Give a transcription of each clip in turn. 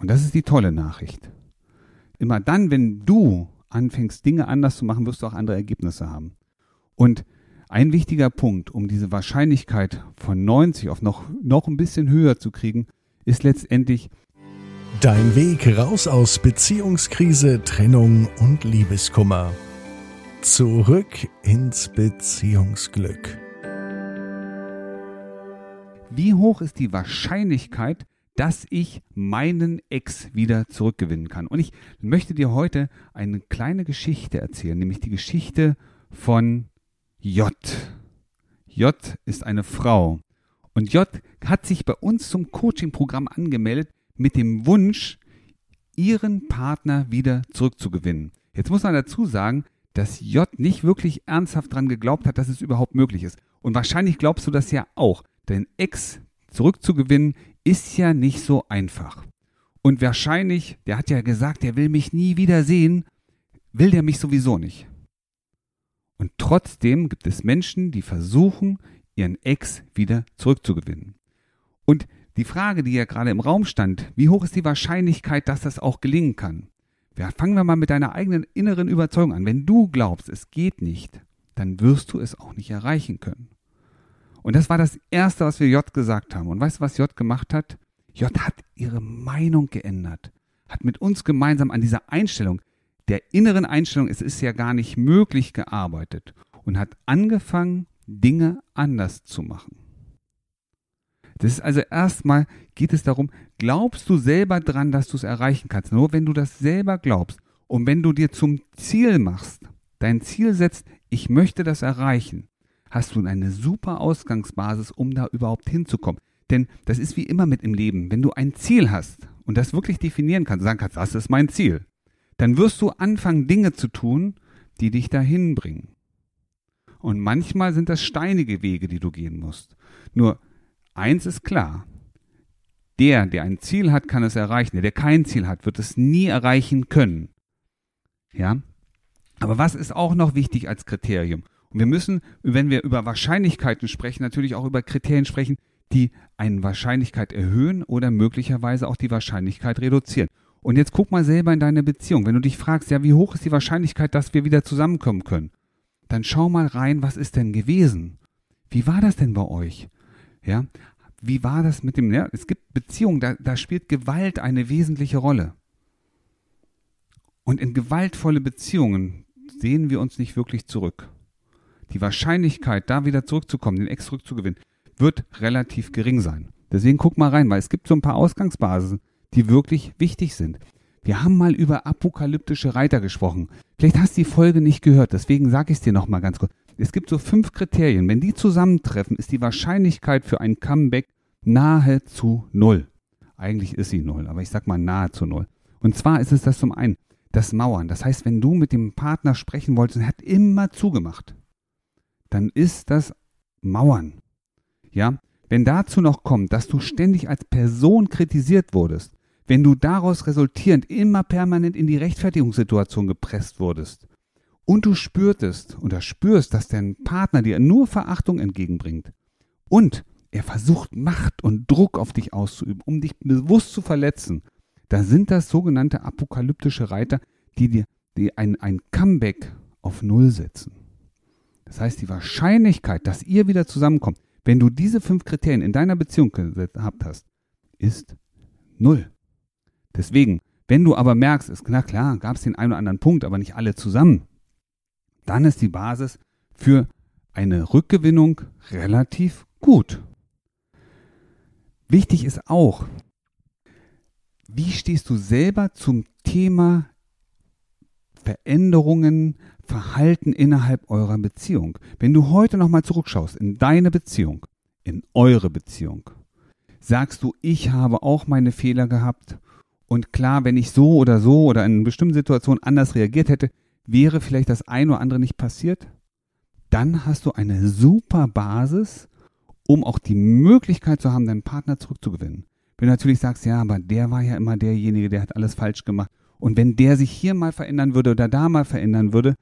Und das ist die tolle Nachricht. Immer dann, wenn du anfängst, Dinge anders zu machen, wirst du auch andere Ergebnisse haben. Und ein wichtiger Punkt, um diese Wahrscheinlichkeit von 90 auf noch, noch ein bisschen höher zu kriegen, ist letztendlich Dein Weg raus aus Beziehungskrise, Trennung und Liebeskummer. Zurück ins Beziehungsglück. Wie hoch ist die Wahrscheinlichkeit, dass ich meinen Ex wieder zurückgewinnen kann? Und ich möchte dir heute eine kleine Geschichte erzählen, nämlich die Geschichte von J. J ist eine Frau. Und J hat sich bei uns zum Coaching-Programm angemeldet mit dem Wunsch, ihren Partner wieder zurückzugewinnen. Jetzt muss man dazu sagen, dass J nicht wirklich ernsthaft daran geglaubt hat, dass es überhaupt möglich ist. Und wahrscheinlich glaubst du das ja auch. Dein Ex zurückzugewinnen ist ja nicht so einfach. Und wahrscheinlich, der hat ja gesagt, er will mich nie wiedersehen, will der mich sowieso nicht. Und trotzdem gibt es Menschen, die versuchen, ihren Ex wieder zurückzugewinnen. Und die Frage, die ja gerade im Raum stand, wie hoch ist die Wahrscheinlichkeit, dass das auch gelingen kann? Ja, fangen wir mal mit deiner eigenen inneren Überzeugung an. Wenn du glaubst, es geht nicht, dann wirst du es auch nicht erreichen können. Und das war das Erste, was wir J gesagt haben. Und weißt du, was J gemacht hat? J hat ihre Meinung geändert, hat mit uns gemeinsam an dieser Einstellung, der inneren Einstellung, es ist ja gar nicht möglich gearbeitet und hat angefangen, Dinge anders zu machen. Das ist also erstmal geht es darum, glaubst du selber dran, dass du es erreichen kannst? Nur wenn du das selber glaubst und wenn du dir zum Ziel machst, dein Ziel setzt, ich möchte das erreichen, hast du eine super Ausgangsbasis, um da überhaupt hinzukommen. Denn das ist wie immer mit im Leben. Wenn du ein Ziel hast und das wirklich definieren kannst, sagen kannst, das ist mein Ziel, dann wirst du anfangen, Dinge zu tun, die dich dahin bringen. Und manchmal sind das steinige Wege, die du gehen musst. Nur eins ist klar. Der, der ein Ziel hat, kann es erreichen. Der, der kein Ziel hat, wird es nie erreichen können. Ja? Aber was ist auch noch wichtig als Kriterium? Und wir müssen, wenn wir über Wahrscheinlichkeiten sprechen, natürlich auch über Kriterien sprechen, die eine Wahrscheinlichkeit erhöhen oder möglicherweise auch die Wahrscheinlichkeit reduzieren. Und jetzt guck mal selber in deine Beziehung. Wenn du dich fragst, ja, wie hoch ist die Wahrscheinlichkeit, dass wir wieder zusammenkommen können? Dann schau mal rein, was ist denn gewesen? Wie war das denn bei euch? Ja, wie war das mit dem, ja, es gibt Beziehungen, da, da spielt Gewalt eine wesentliche Rolle. Und in gewaltvolle Beziehungen sehen wir uns nicht wirklich zurück. Die Wahrscheinlichkeit, da wieder zurückzukommen, den Ex zurückzugewinnen, wird relativ gering sein. Deswegen guck mal rein, weil es gibt so ein paar Ausgangsbasen, die wirklich wichtig sind. Wir haben mal über apokalyptische Reiter gesprochen. Vielleicht hast du die Folge nicht gehört, deswegen sage ich es dir nochmal ganz kurz. Es gibt so fünf Kriterien. Wenn die zusammentreffen, ist die Wahrscheinlichkeit für ein Comeback nahezu null. Eigentlich ist sie null, aber ich sag mal nahezu null. Und zwar ist es das zum einen, das Mauern. Das heißt, wenn du mit dem Partner sprechen wolltest er hat immer zugemacht, dann ist das Mauern. Ja, wenn dazu noch kommt, dass du ständig als Person kritisiert wurdest, wenn du daraus resultierend immer permanent in die Rechtfertigungssituation gepresst wurdest und du spürtest oder spürst, dass dein Partner dir nur Verachtung entgegenbringt und er versucht Macht und Druck auf dich auszuüben, um dich bewusst zu verletzen, da sind das sogenannte apokalyptische Reiter, die dir die ein, ein Comeback auf Null setzen. Das heißt, die Wahrscheinlichkeit, dass ihr wieder zusammenkommt, wenn du diese fünf Kriterien in deiner Beziehung gehabt hast, ist null. Deswegen, wenn du aber merkst, ist na klar, gab es den einen oder anderen Punkt, aber nicht alle zusammen, dann ist die Basis für eine Rückgewinnung relativ gut. Wichtig ist auch, wie stehst du selber zum Thema Veränderungen, Verhalten innerhalb eurer Beziehung? Wenn du heute nochmal zurückschaust in deine Beziehung, in eure Beziehung, sagst du, ich habe auch meine Fehler gehabt und klar, wenn ich so oder so oder in bestimmten Situationen anders reagiert hätte, wäre vielleicht das eine oder andere nicht passiert. Dann hast du eine super Basis, um auch die Möglichkeit zu haben, deinen Partner zurückzugewinnen. Wenn du natürlich sagst, ja, aber der war ja immer derjenige, der hat alles falsch gemacht. Und wenn der sich hier mal verändern würde oder da mal verändern würde,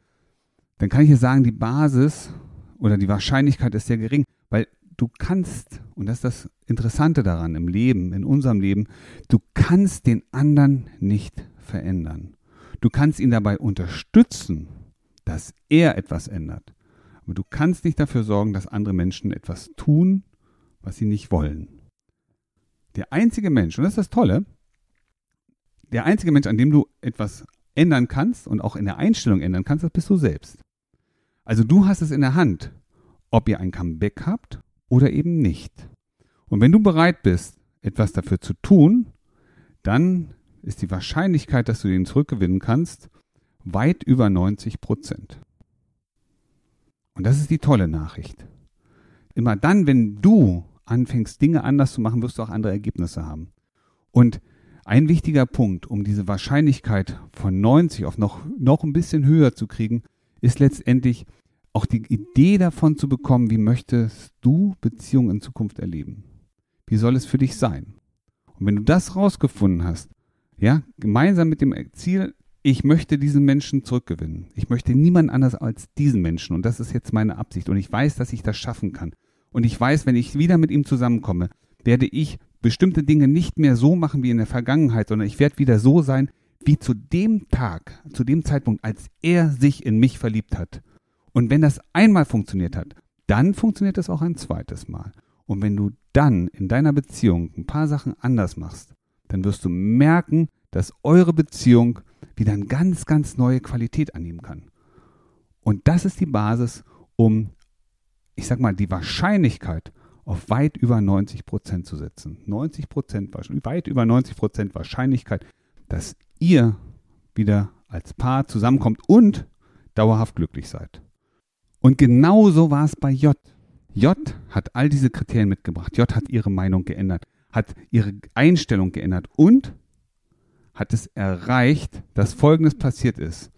dann kann ich dir sagen, die Basis oder die Wahrscheinlichkeit ist sehr gering, weil du kannst, und das ist das Interessante daran im Leben, in unserem Leben, du kannst den anderen nicht verändern. Du kannst ihn dabei unterstützen, dass er etwas ändert. Aber du kannst nicht dafür sorgen, dass andere Menschen etwas tun, was sie nicht wollen. Der einzige Mensch, und das ist das Tolle, der einzige Mensch, an dem du etwas ändern kannst und auch in der Einstellung ändern kannst, das bist du selbst. Also du hast es in der Hand, ob ihr ein Comeback habt oder eben nicht. Und wenn du bereit bist, etwas dafür zu tun, dann ist die Wahrscheinlichkeit, dass du den zurückgewinnen kannst, weit über 90 Prozent. Und das ist die tolle Nachricht. Immer dann, wenn du anfängst, Dinge anders zu machen, wirst du auch andere Ergebnisse haben. Und ein wichtiger Punkt, um diese Wahrscheinlichkeit von 90 auf noch, noch ein bisschen höher zu kriegen, ist letztendlich auch die Idee davon zu bekommen, wie möchtest du Beziehungen in Zukunft erleben? Wie soll es für dich sein? Und wenn du das rausgefunden hast, ja, gemeinsam mit dem Ziel, ich möchte diesen Menschen zurückgewinnen. Ich möchte niemand anders als diesen Menschen. Und das ist jetzt meine Absicht. Und ich weiß, dass ich das schaffen kann. Und ich weiß, wenn ich wieder mit ihm zusammenkomme, werde ich bestimmte Dinge nicht mehr so machen wie in der Vergangenheit, sondern ich werde wieder so sein wie zu dem Tag, zu dem Zeitpunkt, als er sich in mich verliebt hat. Und wenn das einmal funktioniert hat, dann funktioniert es auch ein zweites Mal. Und wenn du dann in deiner Beziehung ein paar Sachen anders machst, dann wirst du merken, dass eure Beziehung wieder eine ganz, ganz neue Qualität annehmen kann. Und das ist die Basis, um, ich sag mal, die Wahrscheinlichkeit auf weit über 90 Prozent zu setzen. 90 Prozent, weit über 90 Prozent Wahrscheinlichkeit, dass ihr wieder als Paar zusammenkommt und dauerhaft glücklich seid. Und genauso war es bei J. J hat all diese Kriterien mitgebracht. J hat ihre Meinung geändert, hat ihre Einstellung geändert und hat es erreicht, dass Folgendes passiert ist.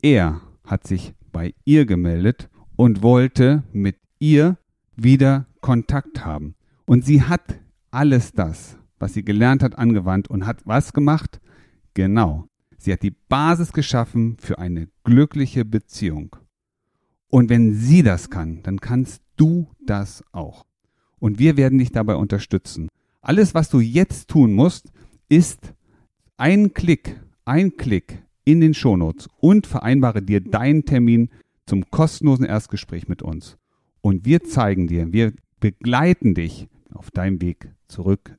Er hat sich bei ihr gemeldet und wollte mit ihr wieder Kontakt haben. Und sie hat alles das, was sie gelernt hat, angewandt und hat was gemacht? Genau. Sie hat die Basis geschaffen für eine glückliche Beziehung. Und wenn sie das kann, dann kannst du das auch. Und wir werden dich dabei unterstützen. Alles, was du jetzt tun musst, ist ein Klick, ein Klick in den Shownotes und vereinbare dir deinen Termin zum kostenlosen Erstgespräch mit uns und wir zeigen dir, wir begleiten dich auf deinem Weg zurück